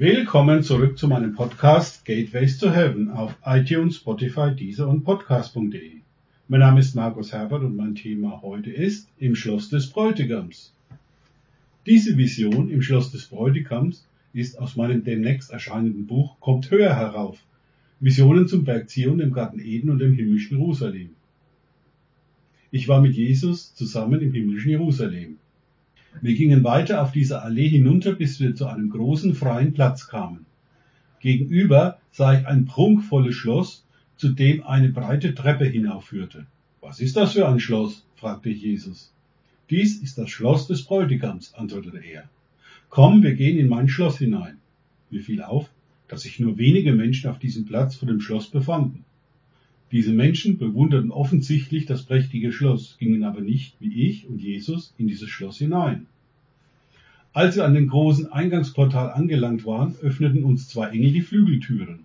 Willkommen zurück zu meinem Podcast Gateways to Heaven auf iTunes, Spotify, Deezer und Podcast.de. Mein Name ist Markus Herbert und mein Thema heute ist Im Schloss des Bräutigams. Diese Vision im Schloss des Bräutigams ist aus meinem demnächst erscheinenden Buch Kommt höher herauf. Visionen zum Berg Zion, dem Garten Eden und dem himmlischen Jerusalem. Ich war mit Jesus zusammen im himmlischen Jerusalem. Wir gingen weiter auf dieser Allee hinunter, bis wir zu einem großen freien Platz kamen. Gegenüber sah ich ein prunkvolles Schloss, zu dem eine breite Treppe hinaufführte. Was ist das für ein Schloss? fragte ich Jesus. Dies ist das Schloss des Bräutigams, antwortete er. Komm, wir gehen in mein Schloss hinein. Mir fiel auf, dass sich nur wenige Menschen auf diesem Platz vor dem Schloss befanden. Diese Menschen bewunderten offensichtlich das prächtige Schloss, gingen aber nicht, wie ich und Jesus, in dieses Schloss hinein. Als wir an dem großen Eingangsportal angelangt waren, öffneten uns zwei Engel die Flügeltüren.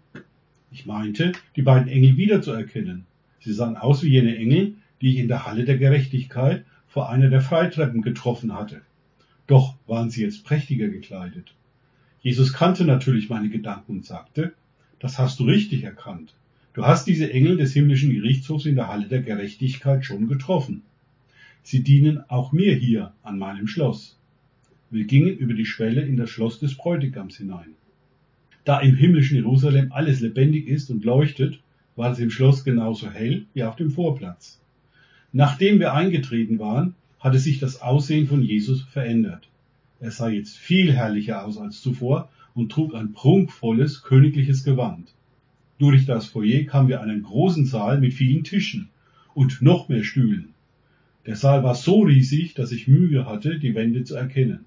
Ich meinte, die beiden Engel wiederzuerkennen. Sie sahen aus wie jene Engel, die ich in der Halle der Gerechtigkeit vor einer der Freitreppen getroffen hatte. Doch waren sie jetzt prächtiger gekleidet. Jesus kannte natürlich meine Gedanken und sagte, das hast du richtig erkannt. Du hast diese Engel des himmlischen Gerichtshofs in der Halle der Gerechtigkeit schon getroffen. Sie dienen auch mir hier an meinem Schloss. Wir gingen über die Schwelle in das Schloss des Bräutigams hinein. Da im himmlischen Jerusalem alles lebendig ist und leuchtet, war es im Schloss genauso hell wie auf dem Vorplatz. Nachdem wir eingetreten waren, hatte sich das Aussehen von Jesus verändert. Er sah jetzt viel herrlicher aus als zuvor und trug ein prunkvolles königliches Gewand. Durch das Foyer kamen wir einen großen Saal mit vielen Tischen und noch mehr Stühlen. Der Saal war so riesig, dass ich Mühe hatte, die Wände zu erkennen.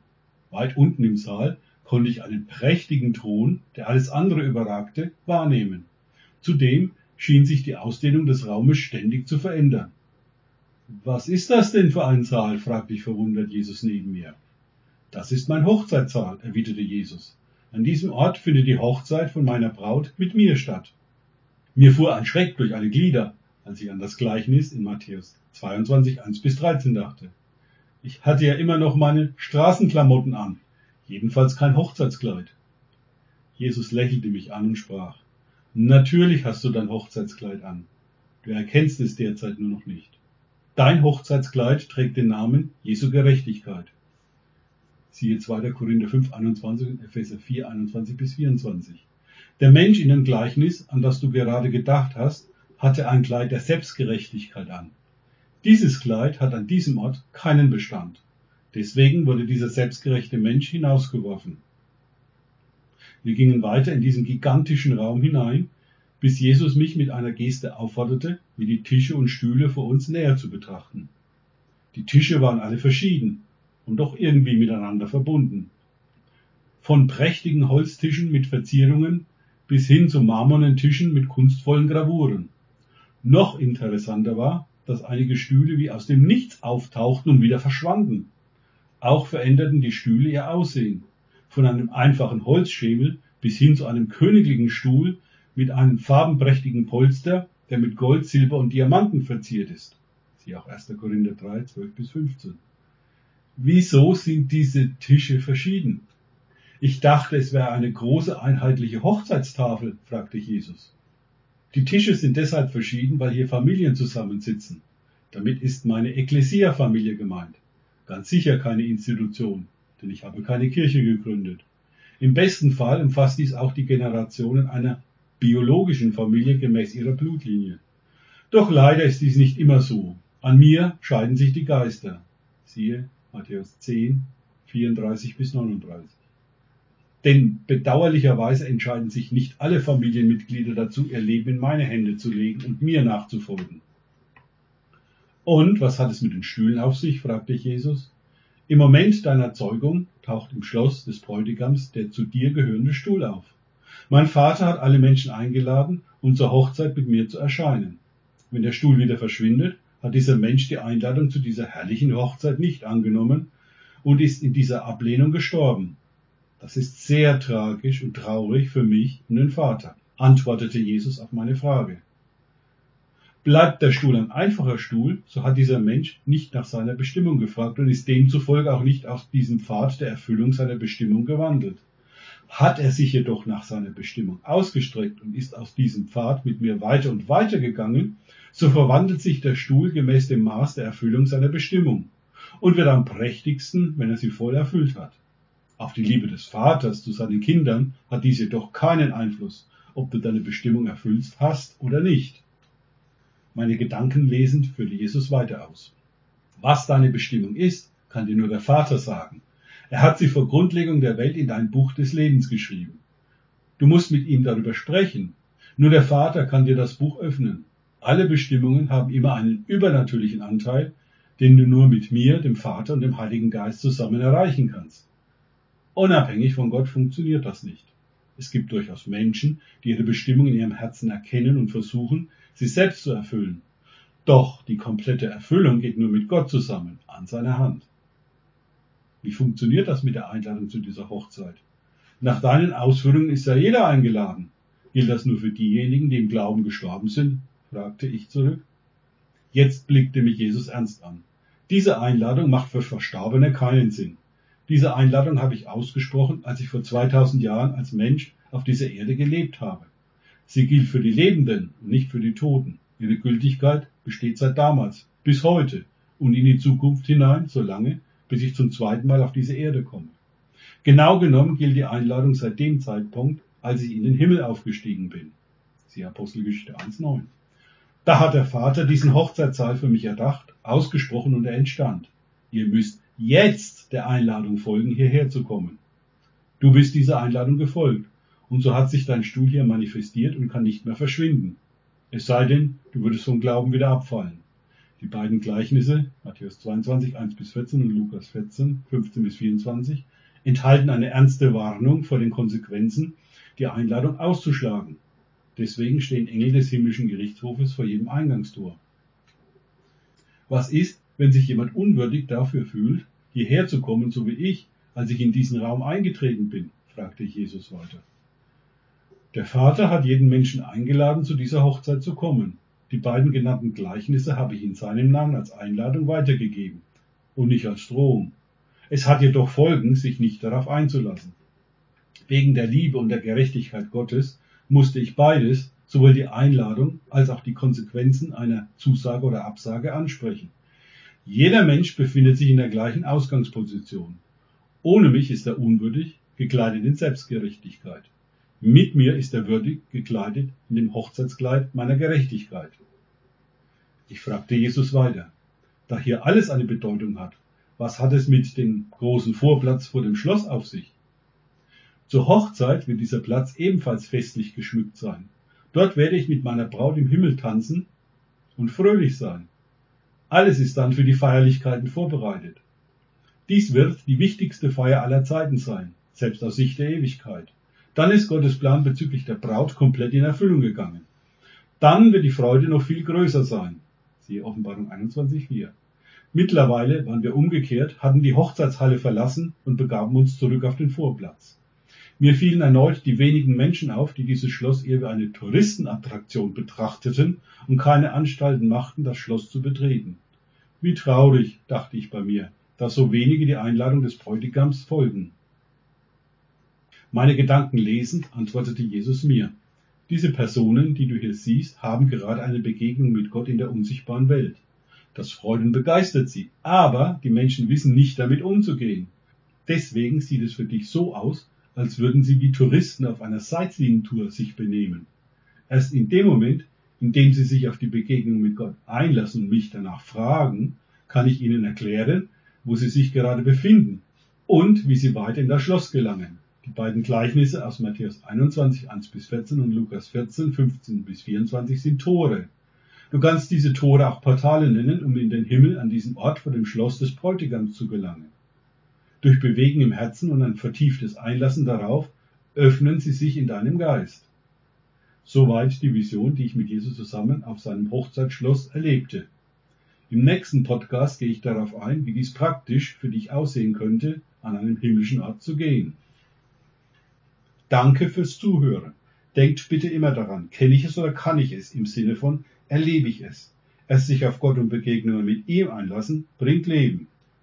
Weit unten im Saal konnte ich einen prächtigen Thron, der alles andere überragte, wahrnehmen. Zudem schien sich die Ausdehnung des Raumes ständig zu verändern. Was ist das denn für ein Saal? fragte ich verwundert Jesus neben mir. Das ist mein Hochzeitssaal, erwiderte Jesus. An diesem Ort findet die Hochzeit von meiner Braut mit mir statt. Mir fuhr ein Schreck durch alle Glieder, als ich an das Gleichnis in Matthäus 22, 1 bis 13 dachte. Ich hatte ja immer noch meine Straßenklamotten an, jedenfalls kein Hochzeitskleid. Jesus lächelte mich an und sprach, Natürlich hast du dein Hochzeitskleid an. Du erkennst es derzeit nur noch nicht. Dein Hochzeitskleid trägt den Namen Jesu Gerechtigkeit. Siehe 2. Korinther 5, 21 und Epheser 4, 21 bis 24. Der Mensch in dem Gleichnis, an das du gerade gedacht hast, hatte ein Kleid der Selbstgerechtigkeit an. Dieses Kleid hat an diesem Ort keinen Bestand. Deswegen wurde dieser selbstgerechte Mensch hinausgeworfen. Wir gingen weiter in diesen gigantischen Raum hinein, bis Jesus mich mit einer Geste aufforderte, mir die Tische und Stühle vor uns näher zu betrachten. Die Tische waren alle verschieden und doch irgendwie miteinander verbunden. Von prächtigen Holztischen mit Verzierungen bis hin zu marmornen Tischen mit kunstvollen Gravuren. Noch interessanter war, dass einige Stühle wie aus dem Nichts auftauchten und wieder verschwanden. Auch veränderten die Stühle ihr Aussehen. Von einem einfachen Holzschemel bis hin zu einem königlichen Stuhl mit einem farbenprächtigen Polster, der mit Gold, Silber und Diamanten verziert ist. Siehe auch 1. Korinther 3, 12 bis 15. Wieso sind diese Tische verschieden? Ich dachte, es wäre eine große einheitliche Hochzeitstafel, fragte Jesus. Die Tische sind deshalb verschieden, weil hier Familien zusammensitzen. Damit ist meine Ekklesia-Familie gemeint. Ganz sicher keine Institution, denn ich habe keine Kirche gegründet. Im besten Fall umfasst dies auch die Generationen einer biologischen Familie gemäß ihrer Blutlinie. Doch leider ist dies nicht immer so. An mir scheiden sich die Geister. Siehe Matthäus 10, 34 bis 39. Denn bedauerlicherweise entscheiden sich nicht alle Familienmitglieder dazu, ihr Leben in meine Hände zu legen und mir nachzufolgen. Und was hat es mit den Stühlen auf sich? fragte Jesus. Im Moment deiner Zeugung taucht im Schloss des Bräutigams der zu dir gehörende Stuhl auf. Mein Vater hat alle Menschen eingeladen, um zur Hochzeit mit mir zu erscheinen. Wenn der Stuhl wieder verschwindet, hat dieser Mensch die Einladung zu dieser herrlichen Hochzeit nicht angenommen und ist in dieser Ablehnung gestorben. Das ist sehr tragisch und traurig für mich und den Vater, antwortete Jesus auf meine Frage. Bleibt der Stuhl ein einfacher Stuhl, so hat dieser Mensch nicht nach seiner Bestimmung gefragt und ist demzufolge auch nicht auf diesem Pfad der Erfüllung seiner Bestimmung gewandelt. Hat er sich jedoch nach seiner Bestimmung ausgestreckt und ist aus diesem Pfad mit mir weiter und weiter gegangen, so verwandelt sich der Stuhl gemäß dem Maß der Erfüllung seiner Bestimmung und wird am prächtigsten, wenn er sie voll erfüllt hat. Auf die Liebe des Vaters zu seinen Kindern hat dies jedoch keinen Einfluss, ob du deine Bestimmung erfüllst hast oder nicht. Meine Gedanken lesend führte Jesus weiter aus. Was deine Bestimmung ist, kann dir nur der Vater sagen. Er hat sie vor Grundlegung der Welt in dein Buch des Lebens geschrieben. Du musst mit ihm darüber sprechen. Nur der Vater kann dir das Buch öffnen. Alle Bestimmungen haben immer einen übernatürlichen Anteil, den du nur mit mir, dem Vater und dem Heiligen Geist zusammen erreichen kannst. Unabhängig von Gott funktioniert das nicht. Es gibt durchaus Menschen, die ihre Bestimmung in ihrem Herzen erkennen und versuchen, sie selbst zu erfüllen. Doch die komplette Erfüllung geht nur mit Gott zusammen, an seiner Hand. Wie funktioniert das mit der Einladung zu dieser Hochzeit? Nach deinen Ausführungen ist ja jeder eingeladen. Gilt das nur für diejenigen, die im Glauben gestorben sind? fragte ich zurück. Jetzt blickte mich Jesus ernst an. Diese Einladung macht für Verstorbene keinen Sinn. Diese Einladung habe ich ausgesprochen, als ich vor 2000 Jahren als Mensch auf dieser Erde gelebt habe. Sie gilt für die Lebenden und nicht für die Toten. Ihre Gültigkeit besteht seit damals, bis heute und in die Zukunft hinein, solange, bis ich zum zweiten Mal auf diese Erde komme. Genau genommen gilt die Einladung seit dem Zeitpunkt, als ich in den Himmel aufgestiegen bin. Sie Apostelgeschichte 1.9. Da hat der Vater diesen Hochzeitssaal für mich erdacht, ausgesprochen und er entstand. Ihr müsst jetzt der Einladung folgen, hierher zu kommen. Du bist dieser Einladung gefolgt und so hat sich dein Stuhl hier manifestiert und kann nicht mehr verschwinden. Es sei denn, du würdest vom Glauben wieder abfallen. Die beiden Gleichnisse, Matthäus 22, 1 bis 14 und Lukas 14, 15 bis 24, enthalten eine ernste Warnung vor den Konsequenzen, die Einladung auszuschlagen. Deswegen stehen Engel des himmlischen Gerichtshofes vor jedem Eingangstor. Was ist, wenn sich jemand unwürdig dafür fühlt, hierher zu kommen, so wie ich, als ich in diesen Raum eingetreten bin? fragte Jesus weiter. Der Vater hat jeden Menschen eingeladen, zu dieser Hochzeit zu kommen. Die beiden genannten Gleichnisse habe ich in seinem Namen als Einladung weitergegeben und nicht als Drohung. Es hat jedoch Folgen, sich nicht darauf einzulassen. Wegen der Liebe und der Gerechtigkeit Gottes musste ich beides, sowohl die Einladung als auch die Konsequenzen einer Zusage oder Absage ansprechen. Jeder Mensch befindet sich in der gleichen Ausgangsposition. Ohne mich ist er unwürdig, gekleidet in Selbstgerechtigkeit. Mit mir ist er würdig, gekleidet in dem Hochzeitskleid meiner Gerechtigkeit. Ich fragte Jesus weiter. Da hier alles eine Bedeutung hat, was hat es mit dem großen Vorplatz vor dem Schloss auf sich? Zur Hochzeit wird dieser Platz ebenfalls festlich geschmückt sein. Dort werde ich mit meiner Braut im Himmel tanzen und fröhlich sein. Alles ist dann für die Feierlichkeiten vorbereitet. Dies wird die wichtigste Feier aller Zeiten sein, selbst aus Sicht der Ewigkeit. Dann ist Gottes Plan bezüglich der Braut komplett in Erfüllung gegangen. Dann wird die Freude noch viel größer sein. Siehe Offenbarung 21,4. Mittlerweile waren wir umgekehrt, hatten die Hochzeitshalle verlassen und begaben uns zurück auf den Vorplatz. Mir fielen erneut die wenigen Menschen auf, die dieses Schloss eher wie eine Touristenattraktion betrachteten und keine Anstalten machten, das Schloss zu betreten. Wie traurig, dachte ich bei mir, dass so wenige die Einladung des Bräutigams folgen. Meine Gedanken lesend antwortete Jesus mir. Diese Personen, die du hier siehst, haben gerade eine Begegnung mit Gott in der unsichtbaren Welt. Das freut und begeistert sie, aber die Menschen wissen nicht damit umzugehen. Deswegen sieht es für dich so aus, als würden sie wie Touristen auf einer Sightseeing-Tour sich benehmen. Erst in dem Moment, in dem sie sich auf die Begegnung mit Gott einlassen und mich danach fragen, kann ich ihnen erklären, wo sie sich gerade befinden und wie sie weiter in das Schloss gelangen. Die beiden Gleichnisse aus Matthäus 21, 1 bis 14 und Lukas 14, 15 bis 24 sind Tore. Du kannst diese Tore auch Portale nennen, um in den Himmel an diesen Ort vor dem Schloss des Bräutigams zu gelangen. Durch Bewegen im Herzen und ein vertieftes Einlassen darauf öffnen sie sich in deinem Geist. Soweit die Vision, die ich mit Jesus zusammen auf seinem Hochzeitsschloss erlebte. Im nächsten Podcast gehe ich darauf ein, wie dies praktisch für dich aussehen könnte, an einem himmlischen Ort zu gehen. Danke fürs Zuhören. Denkt bitte immer daran, kenne ich es oder kann ich es, im Sinne von erlebe ich es. Es sich auf Gott und Begegnungen mit ihm einlassen, bringt Leben.